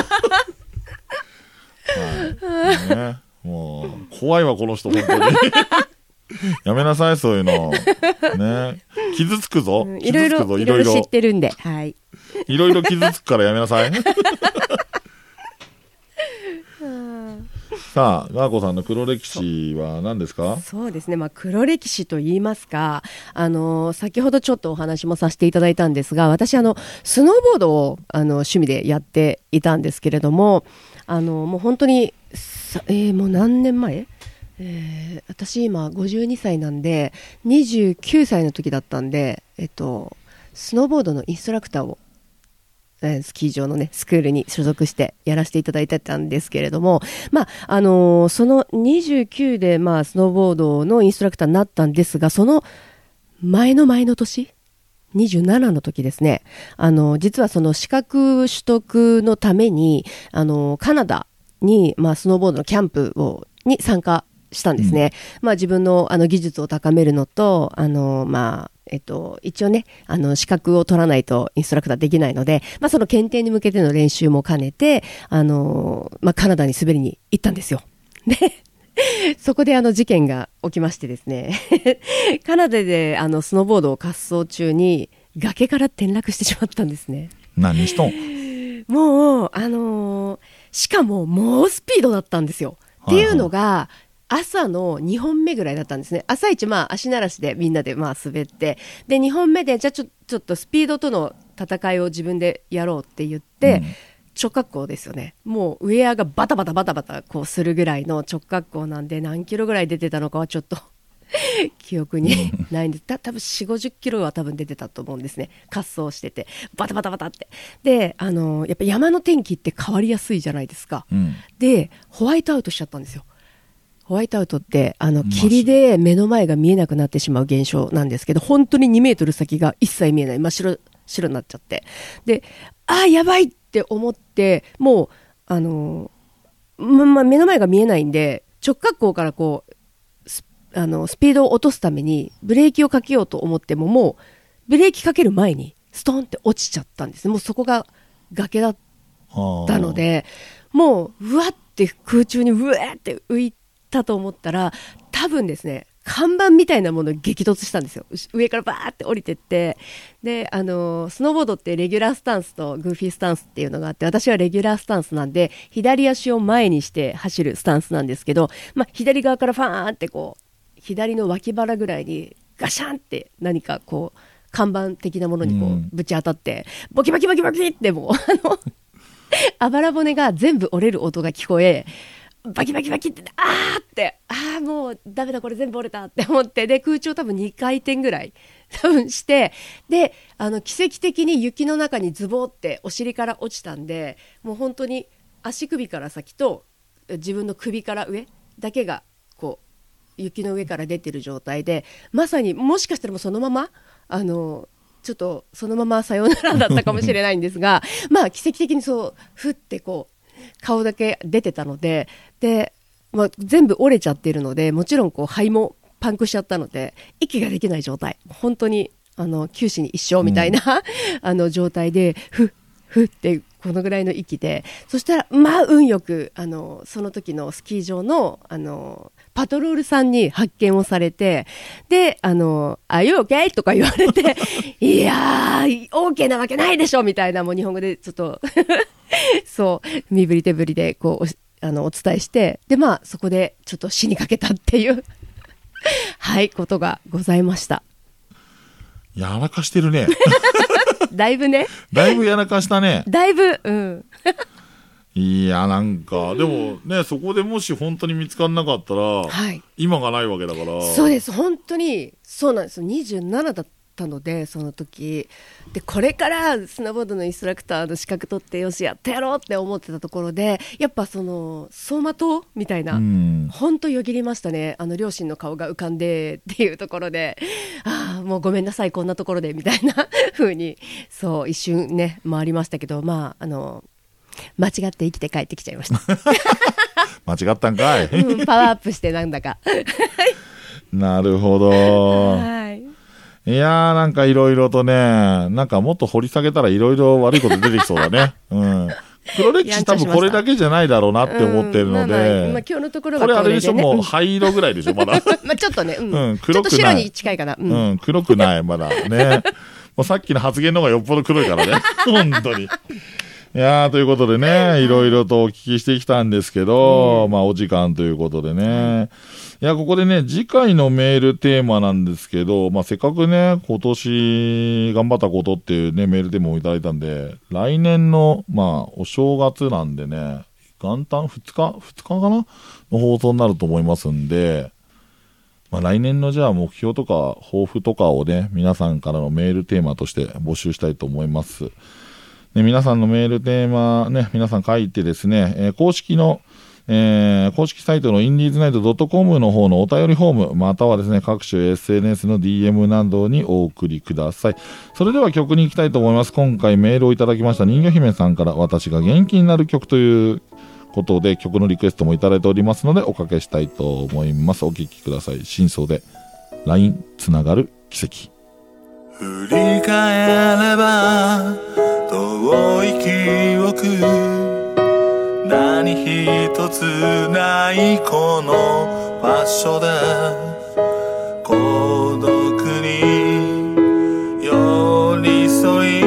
ね、もう、怖いわ、この人、本当に。やめなさい、そういうの。ね。傷つくぞ。うんいろいろ、いろいろ知っ。てるんで、はい。いろいろ傷つくからやめなさい。さあ、ガーさんの黒歴史は何ですか？そうですね、まあ、黒歴史と言いますか、あの先ほどちょっとお話もさせていただいたんですが、私、あのスノーボードをあの趣味でやっていたんですけれども、あのもう本当に、さえーもう何年前？えー私、今、52歳なんで、29歳の時だったんで、えっと、スノーボードのインストラクターをえースキー場のね、スクールに所属してやらせていただいてたんですけれども、まあ、あのーその29で、まあ、スノーボードのインストラクターになったんですが、その前の前の年、27の時ですね、あの、実はその資格取得のために、あの、カナダに、まあ、スノーボードのキャンプを、に参加したんですね。まあ、自分の、あの、技術を高めるのと、あの、まあ、えっと、一応ね、あの、資格を取らないとインストラクターできないので、まあ、その検定に向けての練習も兼ねて、あの、まあ、カナダに滑りに行ったんですよ。で、そこであの事件が起きましてですね、カナダであのスノーボードを滑走中に崖から転落してしまったんですね。何しとん？もう、あのーしかも猛スピードだったんですよ。っていうのが、朝の2本目ぐらいだったんですね。朝一、まあ、足慣らしでみんなでまあ滑って、で、2本目で、じゃあちょちょっとスピードとの戦いを自分でやろうって言って、うん直角行ですよね。もうウェアがバタバタバタバタこうするぐらいの直角行なんで、何キロぐらい出てたのかはちょっと 記憶にないんです。た多分4、50キロは多分出てたと思うんですね。滑走してて。バタバタバタって。で、あの、やっぱ山の天気って変わりやすいじゃないですか。うん。で、ホワイトアウトしちゃったんですよ。ホワイトアウトって、あの、霧で目の前が見えなくなってしまう現象なんですけど、本当に2メートル先が一切見えない。真っ白、白になっちゃって。で、ああ、やばいって思って、もう、あの、ま、ま目の前が見えないんで、直角行からこう、スあの、スピードを落とすために、ブレーキをかけようと思っても、もう、ブレーキかける前に、ストンって落ちちゃったんですね。もうそこが崖だあったので、もう、うわって空中にうわーって浮いたと思ったら、多分ですね、看板みたいなものに激突したんですよ。上からバーって降りてって。で、あのースノーボードってレギュラースタンスとグーフィースタンスっていうのがあって、私はレギュラースタンスなんで、左足を前にして走るスタンスなんですけど、まあ、左側からファーンってこう、左の脇腹ぐらいにガシャンって何かこう、看板的なものにこうんう、ぶち当たって、ボキボキボキボキってもう、あの、あばら骨が全部折れる音が聞こえ、バキバキバキって、あーって、あーもうダメだ、これ全部折れたって思って、で、空中多分2回転ぐらい、多分して、で、あの、奇跡的に雪の中にズボってお尻から落ちたんで、もう本当に足首から先と自分の首から上だけが、こう、雪の上から出てる状態で、まさにもしかしたらもうそのまま、あの、ちょっとそのままさようならだったかもしれないんですが、まあ奇跡的にそう、ふってこう、顔だけ出てたので、で、まあ、全部折れちゃってるので、もちろんこう肺もパンクしちゃったので、息ができない状態。本当に、あの、九死に一生みたいな、あの状態で、ふっ、ふって、このぐらいの息で、そしたら、まあ、運よく、あの、その時のスキー場の、あの、パトロールさんに発見をされて、で、あの、あ、you okay? とか言われて、いやー、OK なわけないでしょみたいな、もう日本語でちょっと、そう、身振り手振りで、こう、あの、お伝えして、で、まあ、そこでちょっと死にかけたっていう、はい、ことがございました。やらかしてるね。だいぶね、だいぶやらかしたね。だいぶ、うん。いや、なんか、でもね、そこでもし本当に見つからなかったら、はい。今がないわけだから。そうです、本当に、そうなんですよ。27だったので、その時。で、これからスノーボードのインストラクターの資格取って、よし、やってやろうって思ってたところで、やっぱその、走馬灯みたいな、うん。本当よぎりましたね。あの、両親の顔が浮かんでっていうところで、ああ、もうごめんなさい、こんなところで、みたいな風に、そう、一瞬ね、回りましたけど、まあ、あの、間違って生きて帰ってきちゃいました。間違ったんかい。うん、パワーアップしてなんだか。なるほど。はい。いやー、なんかいろいろとね、なんかもっと掘り下げたらいろいろ悪いこと出てきそうだね。うん。黒歴史多分これだけじゃないだろうなって思ってるのうんまあ今日のところはこれあれでしょ、ねもう灰色ぐらいでしょ、まだ。まあちょっとね、うんうんちょっと黒くない白に近いかな。うんうん、黒くない、まだ。ね。もうさっきの発言の方がよっぽど黒いからね。本当に。いやー、ということでね、いろいろとお聞きしてきたんですけど、まあ、お時間ということでね。いや、ここでね、次回のメールテーマなんですけど、まあ、せっかくね、今年頑張ったことっていうね、メールテーマをいただいたんで、来年の、まあ、お正月なんでね、元旦2日 ?2 日かな？の放送になると思いますんで、まあ、来年のじゃあ目標とか抱負とかをね、皆さんからのメールテーマとして募集したいと思います。ね、皆さんのメールテーマね、皆さん書いてですね、えー公式の、えー公式サイトのインディーズナイト .com の方のお便りフォーム、またはですね、各種 SNS の DM などにお送りください。それでは曲に行きたいと思います。今回メールをいただきました人魚姫さんから私が元気になる曲ということで曲のリクエストもいただいておりますのでおかけしたいと思います。お聴きください。真相で LINE つながる奇跡。振り返れば遠い記憶何一つないこの場所で孤独に寄り添い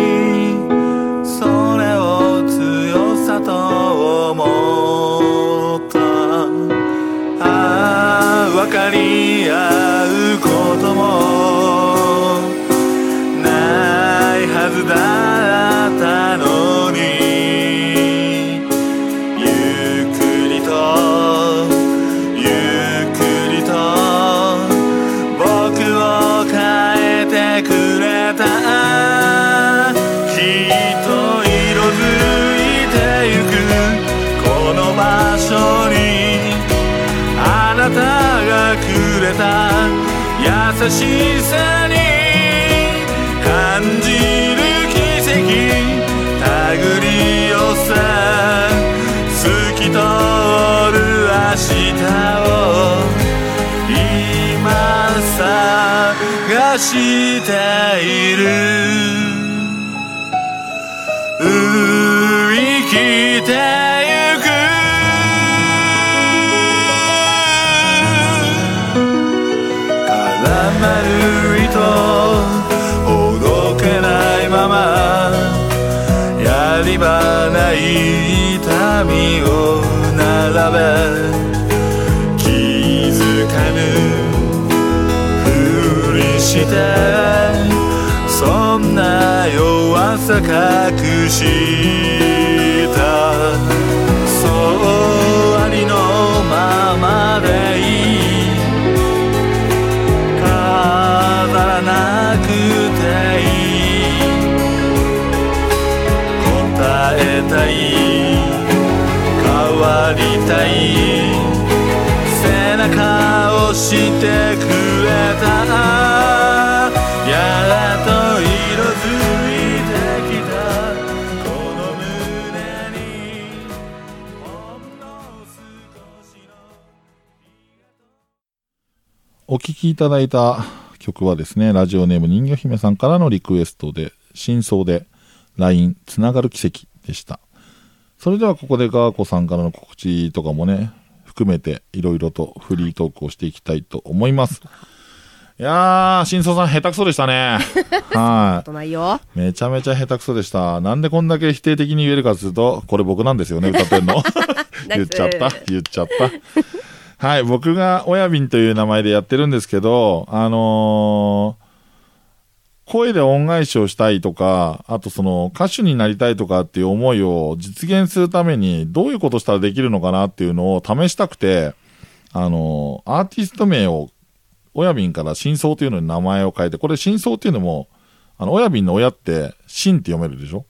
それを強さと思ったああ分かり合うこともないはずだしさに感じる奇跡。たぐり寄せ透き通る明日を今探している。い痛みを並べ気づかぬふりしてそんな弱さ隠してたい。背中を押してくれた。やっと色づいてきた。この胸にほんの少しのお聴きいただいた曲はですね、ラジオネーム人魚姫さんからのリクエストで、真相で LINE つながる奇跡でした。それではここでガーコさんからの告知とかもね、含めていろいろとフリートークをしていきたいと思います。いやー、真相さん下手くそでしたね。は。い。めちゃめちゃ下手くそでした。なんでこんだけ否定的に言えるかというと、これ僕なんですよね、歌ってんの。言っちゃった。言っちゃった。はい、僕が親瓶という名前でやってるんですけど、あのー声で恩返しをしたいとか、あとその歌手になりたいとかっていう思いを実現するためにどういうことしたらできるのかなっていうのを試したくて、あのーアーティスト名を親瓶から真相というのに名前を変えて、これ真相っていうのも、あの、親瓶の親って、真って読めるでしょ？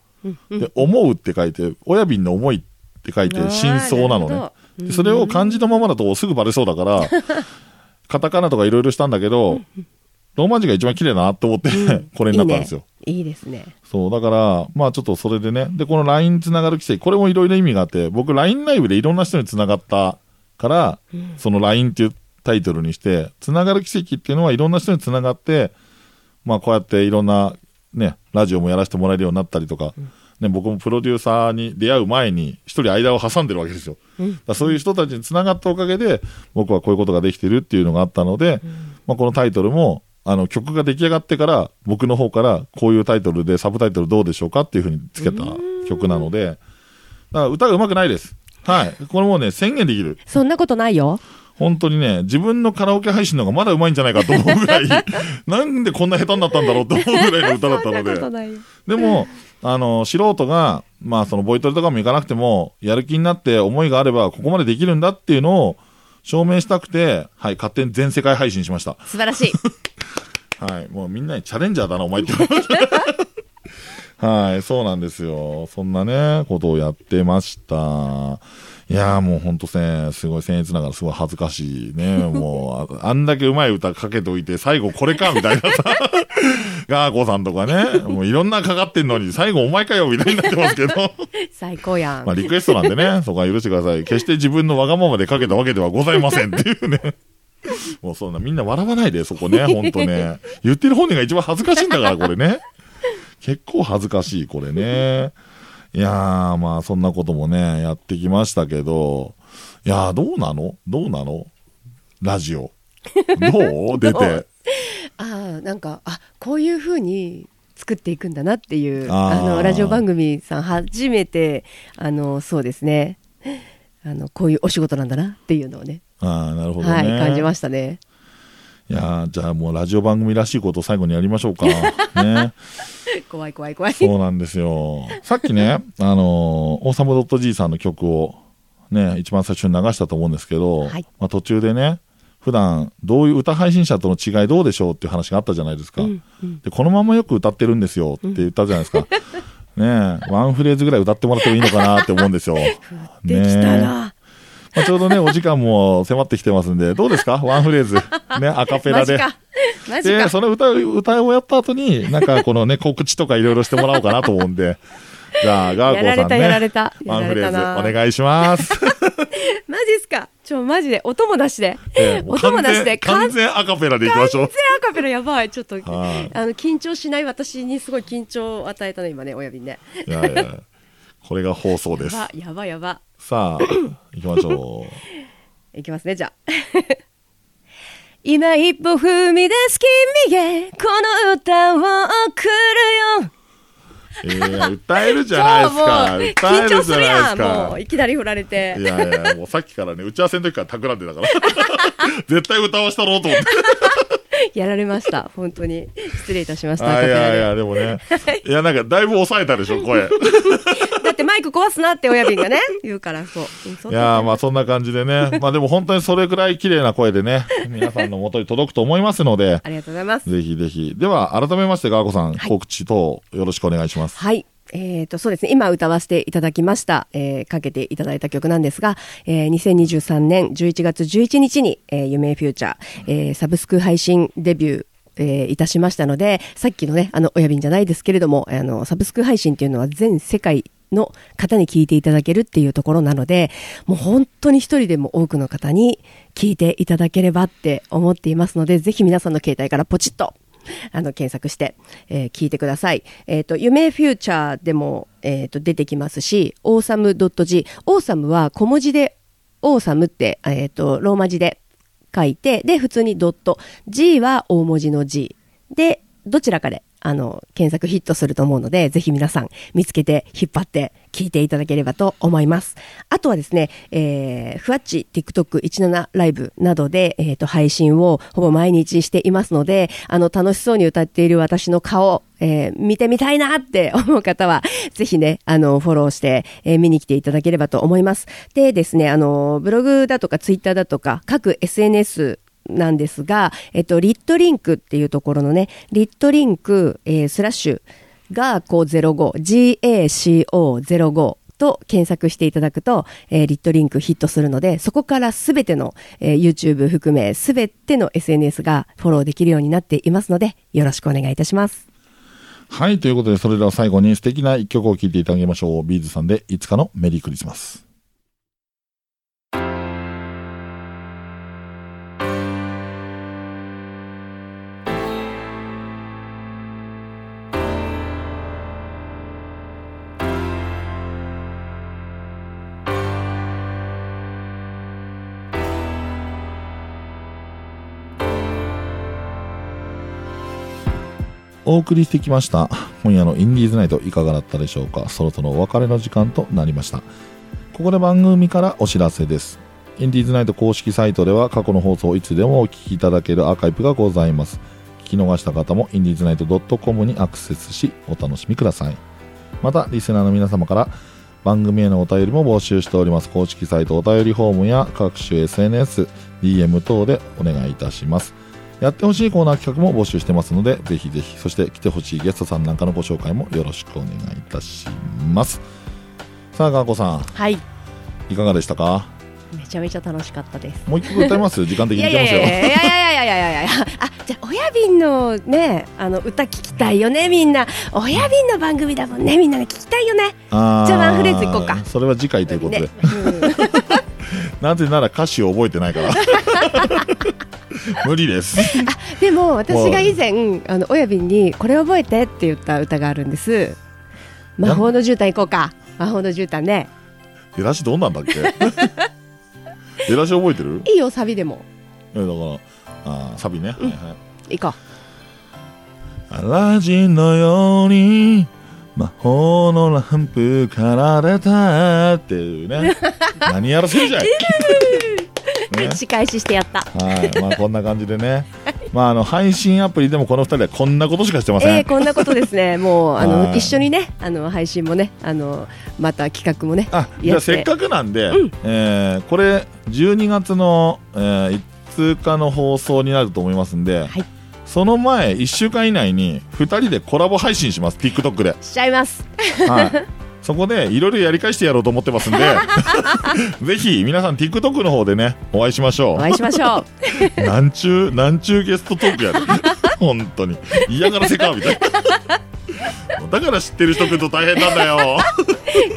で、思うって書いて、親瓶の思いって書いて、真相なのね。でそれを漢字のままだとすぐバレそうだから、カタカナとかいろいろしたんだけど、ローマ字が一番綺麗だなと思って、これになったんですよ。いいですね。そう、だから、まあちょっとそれでね、で、この LINE つながる規制、これもいろいろ意味があって、僕 LINE ライブでいろんな人につながったから、その LINE っていうタイトルにして、つながる奇跡っていうのはいろんな人につながって、まあこうやっていろんなね、ラジオもやらせてもらえるようになったりとか、ね、僕もプロデューサーに出会う前に、一人間を挟んでるわけですよ。だからそういう人たちにつながったおかげで、僕はこういうことができてるっていうのがあったので、まあ、このタイトルも、あの、曲が出来上がってから、僕の方から、こういうタイトルで、サブタイトルどうでしょうかっていうふうにつけた曲なので、だから歌が上手くないです。はい。これもうね、宣言できる。そんなことないよ。本当にね、自分のカラオケ配信の方がまだ上手いんじゃないかと思うぐらい、なんでこんな下手になったんだろうと思うぐらいの歌だったので。でも、あの、素人が、まあそのボイトレとかも行かなくても、やる気になって思いがあれば、ここまでできるんだっていうのを証明したくて、はい、勝手に全世界配信しました。素晴らしい。はい。もうみんなにチャレンジャーだな、お前って言われました。はい。そうなんですよ。そんなね、ことをやってました。いやーもうほんとね、すごい僭越ながらすごい恥ずかしいね。もう、ああんだけ上手い歌かけておいて、最後これか、みたいなさ。ガーコさんとかね、もういろんなかかってんのに、最後お前かよ、みたいになってますけど。最高やん。まあリクエストなんでね、そこは許してください。決して自分のわがままでかけたわけではございませんっていうね。もうそんなみんな笑わないで、そこね、ほんとね。言ってる本人が一番恥ずかしいんだから、これね。結構恥ずかしい、これね。いやー、まあそんなこともね、やってきましたけど、いやー、どうなの？どうなの？ラジオ。どう？出て。ああ、なんか、あ、こういう風に作っていくんだなっていう、あの、ラジオ番組さん初めて、あの、そうですね。あの、こういうお仕事なんだなっていうのをね、ああ、なるほどね。はい、感じましたね。いやー、じゃあもうラジオ番組らしいことを最後にやりましょうか。ね。怖い怖い怖い。そうなんですよ。さっきね、あのー、オーサム .g さんの曲をね、一番最初に流したと思うんですけど、はいまあ途中でね、普段どういう歌配信者との違いどうでしょうっていう話があったじゃないですか。で、このままよく歌ってるんですよって言ったじゃないですか。ねえ、ワンフレーズぐらい歌ってもらってもいいのかなって思うんですよ。できたね。まあ、ちょうどね、お時間も迫ってきてますんで、どうですか？ワンフレーズ。ね、アカペラで。で、か。その歌を、歌をやった後に、なんかこのね、告知とかいろいろしてもらおうかなと思うんで、じゃあ、ガーコーさんね、やられたやられたワンフレーズお願いします。マジっすか？ちょ、マジで、音もなしで。ええもう音もなしで、完全完全アカペラでいきましょう。完全アカペラやばい。ちょっと、はいあの、緊張しない私にすごい緊張を与えたの、今ね、親指ね。いやいや、これが放送です。やば、やば、やば。さあ、行きましょう。いきますね、じゃあ。今一歩踏み出す君へ、この歌を送るよ。えー、歌えるじゃないですか。歌えるじゃないですかもう。いきなり振られてい。やいや、もうさっきからね、打ち合わせの時から企んでたから。絶対歌わしたろうと思って。やられました、本当に。失礼いたしました。あいやいや、でもね。いや、なんか、だいぶ抑えたでしょ、声。だってマイク壊すなって親瓶がね、言うから、そう。いやーまあそんな感じでね。まあでも本当にそれくらい綺麗な声でね、皆さんの元に届くと思いますので、ありがとうございます。ぜひぜひ。では、改めまして、ガーコさん、告知等よろしくお願いします。はい。えー、と、そうですね。今歌わせていただきました、えーかけていただいた曲なんですが、えー2023年11月11日に、えー夢フューチャー、えーサブスク配信デビュー、えーいたしましたので、さっきのね、あの、親瓶じゃないですけれども、あの、サブスク配信っていうのは全世界の方に聞いていただけるっていうところなので、もう本当に一人でも多くの方に聞いていただければって思っていますので、ぜひ皆さんの携帯からポチッとあの、検索して、えー聞いてください。えっ、と、夢フューチャーでも、えっ、と、出てきますし、オーサム .g。オーサムは小文字で、オーサムって、えっ、と、ローマ字で書いて、で、普通にドット。g は大文字の g。で、どちらかで、あの、検索ヒットすると思うので、ぜひ皆さん見つけて引っ張って聞いていただければと思います。あとはですね、えー、ふわっち TikTok17 ライブなどで、えっ、と、配信をほぼ毎日していますので、あの、楽しそうに歌っている私の顔、えー見てみたいなって思う方は、ぜひね、あの、フォローして、えー見に来ていただければと思います。でですね、あの、ブログだとかツイッターだとか、各 SNS なんですが、えっと、リットリンクっていうところのね、リットリンク、えースラッシュ、ガーコ05、GACO05 と検索していただくと、えーリットリンクヒットするので、そこからすべての、えー YouTube 含めすべての SNS がフォローできるようになっていますので、よろしくお願いいたします。はい、ということで、それでは最後に素敵な一曲を聴いていただきましょう。ビーズさんで、いつかのメリークリスマス。お送りしてきました。今夜のインディーズナイトいかがだったでしょうか？そろそろお別れの時間となりました。ここで番組からお知らせです。インディーズナイト公式サイトでは過去の放送をいつでもお聞きいただけるアーカイブがございます。聞き逃した方もインディーズナイト .com にアクセスしお楽しみください。またリスナーの皆様から番組へのお便りも募集しております。公式サイトお便りフォームや各種 SNS、DM 等でお願いいたします。やってほしいコーナー企画も募集してますのでぜひぜひ。そして来てほしいゲストさんなんかのご紹介もよろしくお願いいたします。さあガーコさん。はい。いかがでしたか？めちゃめちゃ楽しかったです。もう一曲歌います？時間的いにいやいやいけますよやいやいやいやいやいやいやあじゃあ親瓶のねあの歌聞きたいよねみんな親瓶の番組だもんねみんなね聞きたいよねあじゃあワンフレーズいこうかそれは次回ということで、ねうんなぜなら歌詞を覚えてないから 無理です。でも私が以前あ。の親瓶にこれ覚えてって言った歌があるんです。魔法の絨毯行こうか。魔法の絨毯ね。出だしどんなんだっけ？出だし覚えてる？いいよサビでも。えだからあーサビね、はいはい。行こアラジンのように魔法のランプから出たっていうね。何やらせるじゃん、ね。う仕返ししてやった。はいまあこんな感じでね。まああの配信アプリでもこの二人はこんなことしかしてません、えー、こんなことですね。もうあのはい。一緒にねあの配信もねあのまた企画もねあじゃせっかくなんで、うん。えーこれ12月の、えー5日の放送になると思いますんで、はい。その前1週間以内に2人でコラボ配信します。TikTok で、しちゃいます。はい、そこでいろいろやり返してやろうと思ってますんで ぜひ皆さん TikTok の方でねお会いしましょお会いしましょう。う なんちゅうなんちゅうゲストトークやで 本当に。嫌がらせかみたいな。だから知ってる人来ると大変なんだよ。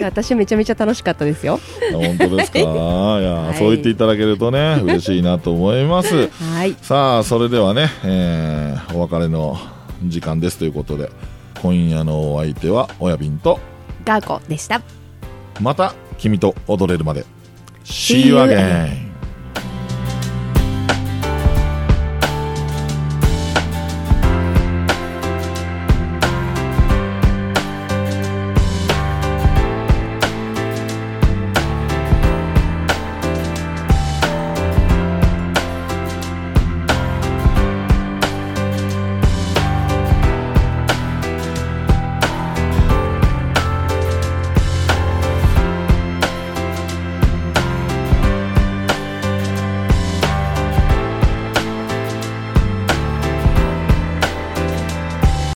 私めちゃめちゃ楽しかったですよ。本当ですか。いや、はい。そう言っていただけるとね嬉しいなと思います。はい。さあそれではね、えーお別れの時間ですということで今夜のお相手は親瓶とまた君と踊れるまで See you!